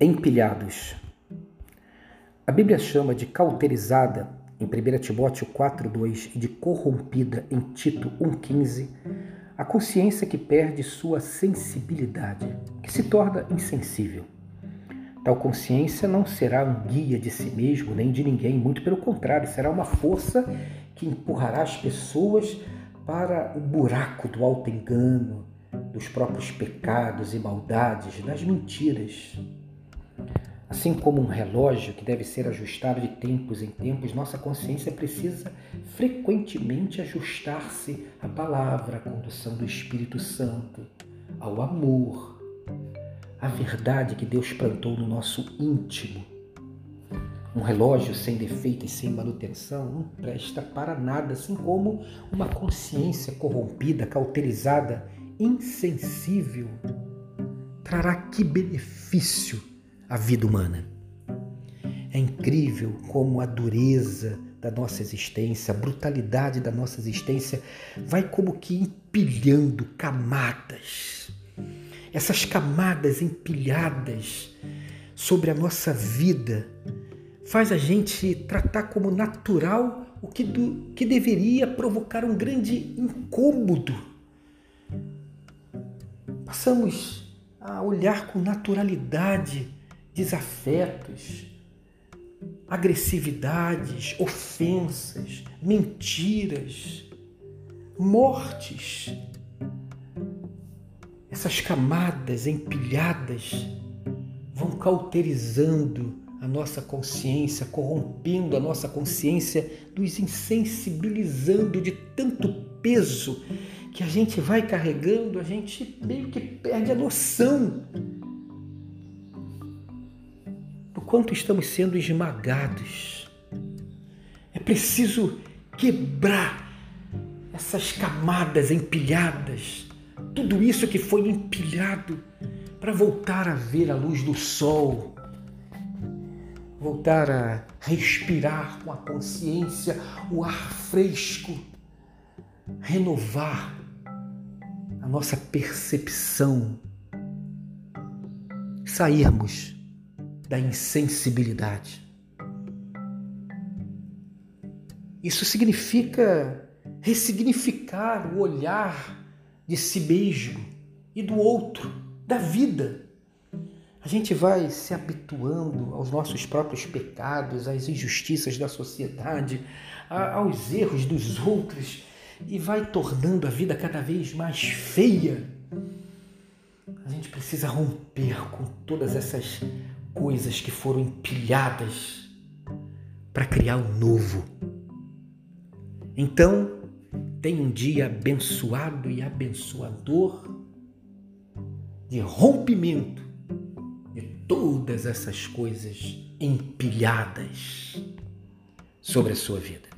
empilhados. A Bíblia chama de cauterizada em 1 Timóteo 4:2 e de corrompida em Tito 1:15 a consciência que perde sua sensibilidade, que se torna insensível. Tal consciência não será um guia de si mesmo nem de ninguém, muito pelo contrário, será uma força que empurrará as pessoas para o buraco do alto engano, dos próprios pecados e maldades, das mentiras. Assim como um relógio que deve ser ajustado de tempos em tempos, nossa consciência precisa frequentemente ajustar-se à palavra, à condução do Espírito Santo, ao amor, à verdade que Deus plantou no nosso íntimo. Um relógio sem defeito e sem manutenção não presta para nada, assim como uma consciência corrompida, cauterizada insensível, trará que benefício à vida humana? É incrível como a dureza da nossa existência, a brutalidade da nossa existência vai como que empilhando camadas. Essas camadas empilhadas sobre a nossa vida faz a gente tratar como natural o que, do, que deveria provocar um grande incômodo Passamos a olhar com naturalidade desafetos, agressividades, ofensas, mentiras, mortes. Essas camadas empilhadas vão cauterizando a nossa consciência, corrompendo a nossa consciência, nos insensibilizando de tanto peso que a gente vai carregando, a gente meio que perde a noção quanto estamos sendo esmagados. É preciso quebrar essas camadas empilhadas, tudo isso que foi empilhado, para voltar a ver a luz do sol, voltar a respirar com a consciência o ar fresco, renovar a nossa percepção, sairmos da insensibilidade. Isso significa ressignificar o olhar de si mesmo e do outro, da vida. A gente vai se habituando aos nossos próprios pecados, às injustiças da sociedade, aos erros dos outros e vai tornando a vida cada vez mais feia. A gente precisa romper com todas essas coisas que foram empilhadas para criar o um novo. Então, tem um dia abençoado e abençoador de rompimento de todas essas coisas empilhadas sobre a sua vida.